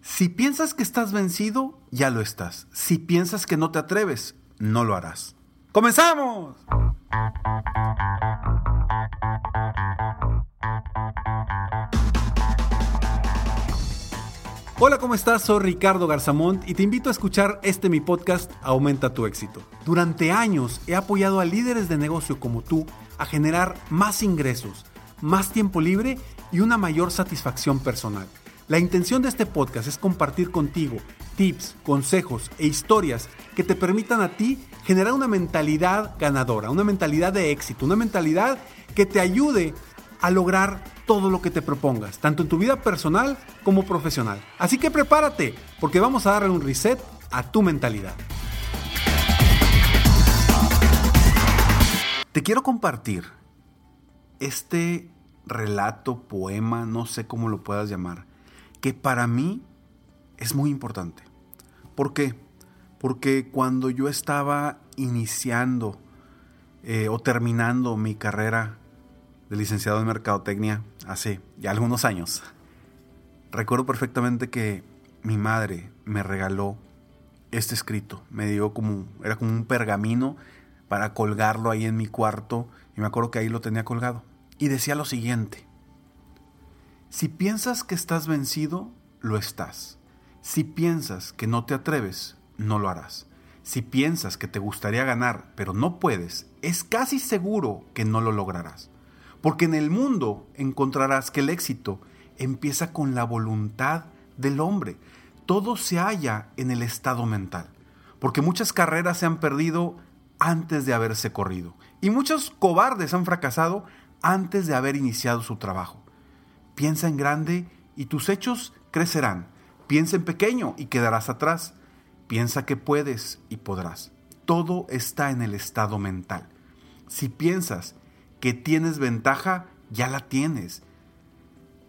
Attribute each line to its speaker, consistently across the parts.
Speaker 1: Si piensas que estás vencido, ya lo estás. Si piensas que no te atreves, no lo harás. ¡Comenzamos! Hola, ¿cómo estás? Soy Ricardo Garzamont y te invito a escuchar este mi podcast Aumenta tu éxito. Durante años he apoyado a líderes de negocio como tú a generar más ingresos, más tiempo libre y una mayor satisfacción personal. La intención de este podcast es compartir contigo tips, consejos e historias que te permitan a ti generar una mentalidad ganadora, una mentalidad de éxito, una mentalidad que te ayude a lograr todo lo que te propongas, tanto en tu vida personal como profesional. Así que prepárate, porque vamos a darle un reset a tu mentalidad. Te quiero compartir este relato, poema, no sé cómo lo puedas llamar, que para mí es muy importante. ¿Por qué? Porque cuando yo estaba iniciando eh, o terminando mi carrera de licenciado en Mercadotecnia hace ya algunos años, recuerdo perfectamente que mi madre me regaló este escrito. Me dio como, era como un pergamino para colgarlo ahí en mi cuarto y me acuerdo que ahí lo tenía colgado. Y decía lo siguiente, si piensas que estás vencido, lo estás. Si piensas que no te atreves, no lo harás. Si piensas que te gustaría ganar, pero no puedes, es casi seguro que no lo lograrás. Porque en el mundo encontrarás que el éxito empieza con la voluntad del hombre. Todo se halla en el estado mental. Porque muchas carreras se han perdido antes de haberse corrido. Y muchos cobardes han fracasado antes de haber iniciado su trabajo. Piensa en grande y tus hechos crecerán. Piensa en pequeño y quedarás atrás. Piensa que puedes y podrás. Todo está en el estado mental. Si piensas que tienes ventaja, ya la tienes.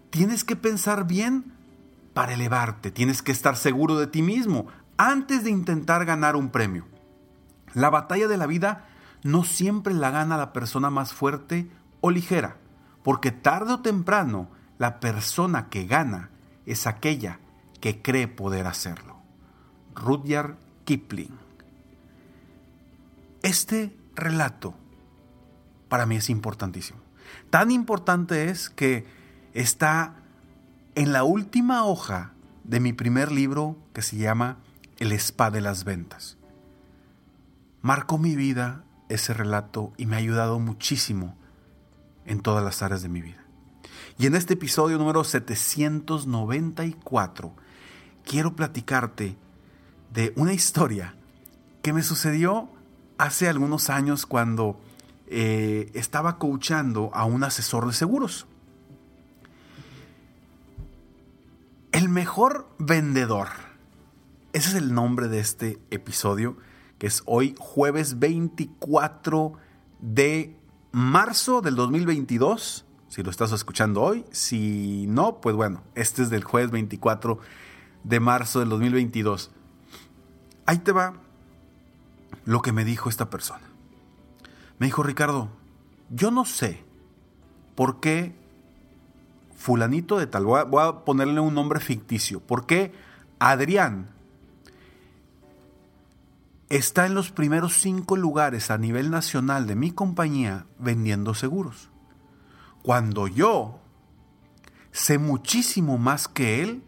Speaker 1: Tienes que pensar bien para elevarte. Tienes que estar seguro de ti mismo antes de intentar ganar un premio. La batalla de la vida no siempre la gana la persona más fuerte o ligera, porque tarde o temprano la persona que gana es aquella que cree poder hacerlo. Rudyard Kipling. Este relato para mí es importantísimo. Tan importante es que está en la última hoja de mi primer libro que se llama El Spa de las Ventas. Marcó mi vida ese relato y me ha ayudado muchísimo en todas las áreas de mi vida. Y en este episodio número 794 quiero platicarte de una historia que me sucedió hace algunos años cuando eh, estaba coachando a un asesor de seguros. El mejor vendedor. Ese es el nombre de este episodio, que es hoy jueves 24 de marzo del 2022 si lo estás escuchando hoy. Si no, pues bueno, este es del jueves 24 de marzo del 2022. Ahí te va lo que me dijo esta persona. Me dijo, Ricardo, yo no sé por qué fulanito de tal, voy a, ponerle un nombre ficticio, por qué Adrián está en los primeros cinco lugares a nivel nacional de mi compañía vendiendo seguros cuando yo sé muchísimo más que él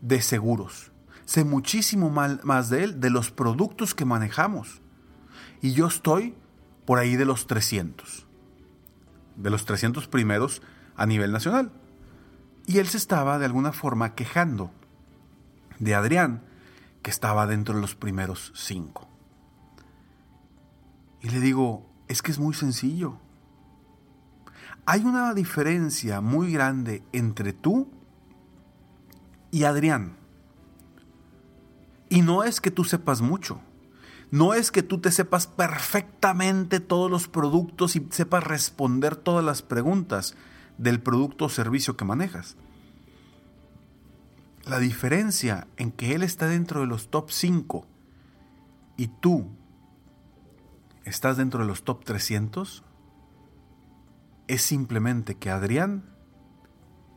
Speaker 1: de seguros. sé muchísimo más de él, de los productos que manejamos. Y yo estoy por ahí de los 300. De los 300 primeros a nivel nacional. Y él se estaba de alguna forma quejando de Adrián, que estaba dentro de los primeros cinco. Y le digo, es que es muy sencillo. Hay una diferencia muy grande entre tú y Adrián. Y no es que tú sepas mucho. No es que tú te sepas perfectamente todos los productos y sepas responder todas las preguntas del producto o servicio que manejas. La diferencia en que él está dentro de los top 5 y tú estás dentro de los top 300 es simplemente que Adrián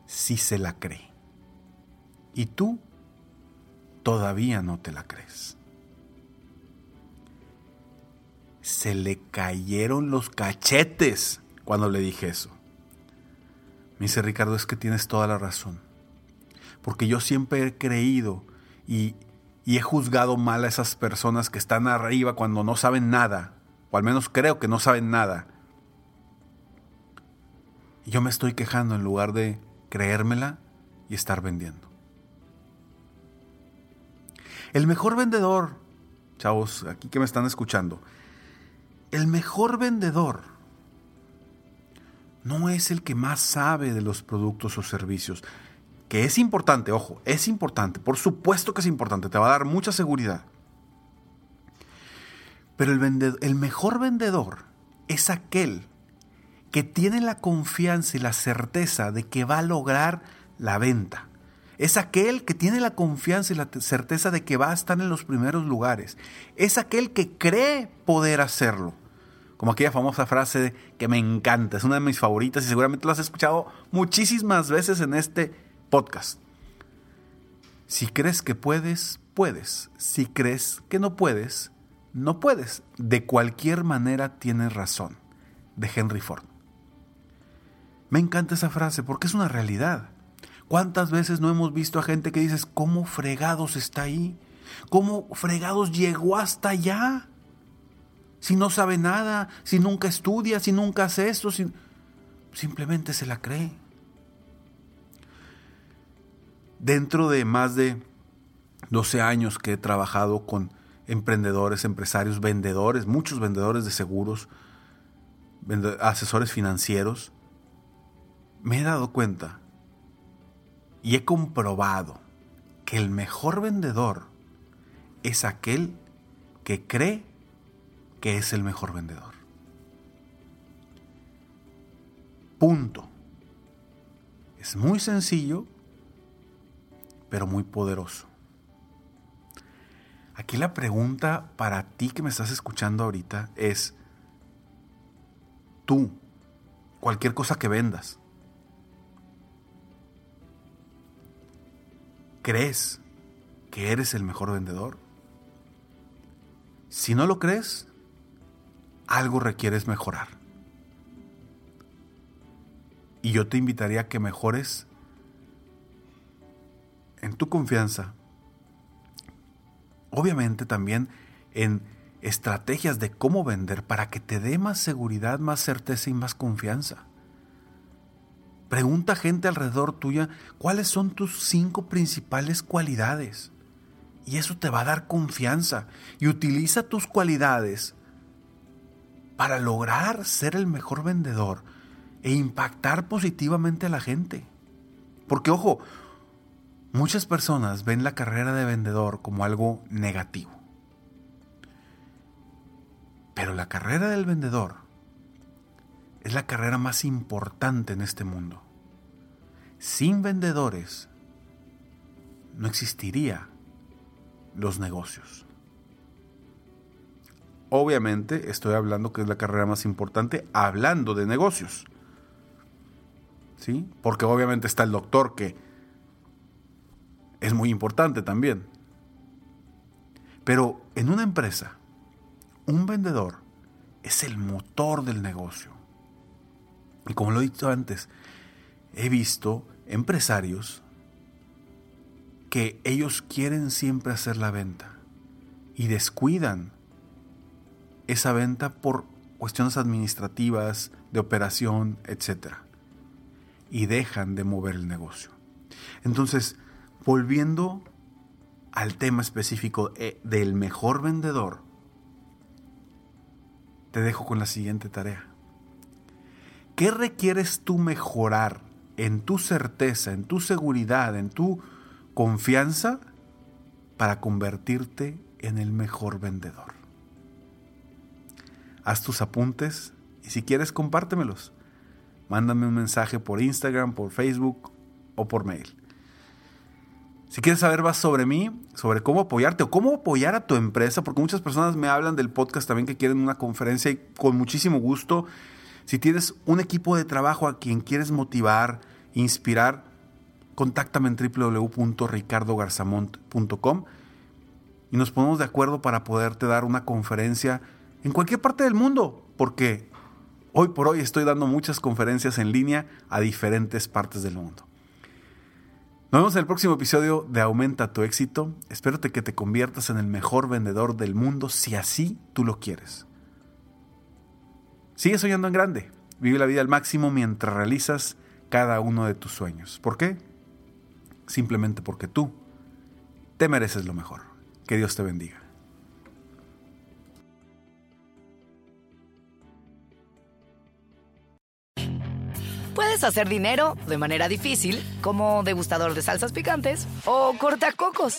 Speaker 1: sí se la cree. Y tú todavía no te la crees. Se le cayeron los cachetes cuando le dije eso. Me dice Ricardo, es que tienes toda la razón. Porque yo siempre he creído y, y he juzgado mal a esas personas que están arriba cuando no saben nada, o al menos creo que no saben nada yo me estoy quejando en lugar de creérmela y estar vendiendo. El mejor vendedor, chavos, aquí que me están escuchando, el mejor vendedor no es el que más sabe de los productos o servicios, que es importante, ojo, es importante, por supuesto que es importante, te va a dar mucha seguridad. Pero el, el mejor vendedor es aquel que tiene la confianza y la certeza de que va a lograr la venta. Es aquel que tiene la confianza y la certeza de que va a estar en los primeros lugares. Es aquel que cree poder hacerlo. Como aquella famosa frase que me encanta, es una de mis favoritas y seguramente lo has escuchado muchísimas veces en este podcast. Si crees que puedes, puedes. Si crees que no puedes, no puedes. De cualquier manera tienes razón. De Henry Ford. Me encanta esa frase porque es una realidad. ¿Cuántas veces no hemos visto a gente que dices, ¿cómo fregados está ahí? ¿Cómo fregados llegó hasta allá? Si no sabe nada, si nunca estudia, si nunca hace esto, si... simplemente se la cree. Dentro de más de 12 años que he trabajado con emprendedores, empresarios, vendedores, muchos vendedores de seguros, asesores financieros, me he dado cuenta y he comprobado que el mejor vendedor es aquel que cree que es el mejor vendedor. Punto. Es muy sencillo, pero muy poderoso. Aquí la pregunta para ti que me estás escuchando ahorita es, tú, cualquier cosa que vendas, ¿Crees que eres el mejor vendedor? Si no lo crees, algo requieres mejorar. Y yo te invitaría a que mejores en tu confianza. Obviamente también en estrategias de cómo vender para que te dé más seguridad, más certeza y más confianza. Pregunta a gente alrededor tuya cuáles son tus cinco principales cualidades. Y eso te va a dar confianza. Y utiliza tus cualidades para lograr ser el mejor vendedor e impactar positivamente a la gente. Porque ojo, muchas personas ven la carrera de vendedor como algo negativo. Pero la carrera del vendedor es la carrera más importante en este mundo. Sin vendedores no existiría los negocios. Obviamente estoy hablando que es la carrera más importante hablando de negocios. ¿Sí? Porque obviamente está el doctor que es muy importante también. Pero en una empresa, un vendedor es el motor del negocio. Y como lo he dicho antes, he visto empresarios que ellos quieren siempre hacer la venta y descuidan esa venta por cuestiones administrativas, de operación, etc. Y dejan de mover el negocio. Entonces, volviendo al tema específico eh, del mejor vendedor, te dejo con la siguiente tarea. ¿Qué requieres tú mejorar en tu certeza, en tu seguridad, en tu confianza para convertirte en el mejor vendedor? Haz tus apuntes y si quieres compártemelos. Mándame un mensaje por Instagram, por Facebook o por mail. Si quieres saber más sobre mí, sobre cómo apoyarte o cómo apoyar a tu empresa, porque muchas personas me hablan del podcast también que quieren una conferencia y con muchísimo gusto. Si tienes un equipo de trabajo a quien quieres motivar, inspirar, contáctame en www.ricardogarzamont.com y nos ponemos de acuerdo para poderte dar una conferencia en cualquier parte del mundo, porque hoy por hoy estoy dando muchas conferencias en línea a diferentes partes del mundo. Nos vemos en el próximo episodio de Aumenta tu éxito. Espero que te conviertas en el mejor vendedor del mundo si así tú lo quieres. Sigue soñando en grande. Vive la vida al máximo mientras realizas cada uno de tus sueños. ¿Por qué? Simplemente porque tú te mereces lo mejor. Que Dios te bendiga.
Speaker 2: Puedes hacer dinero de manera difícil, como degustador de salsas picantes, o cortacocos,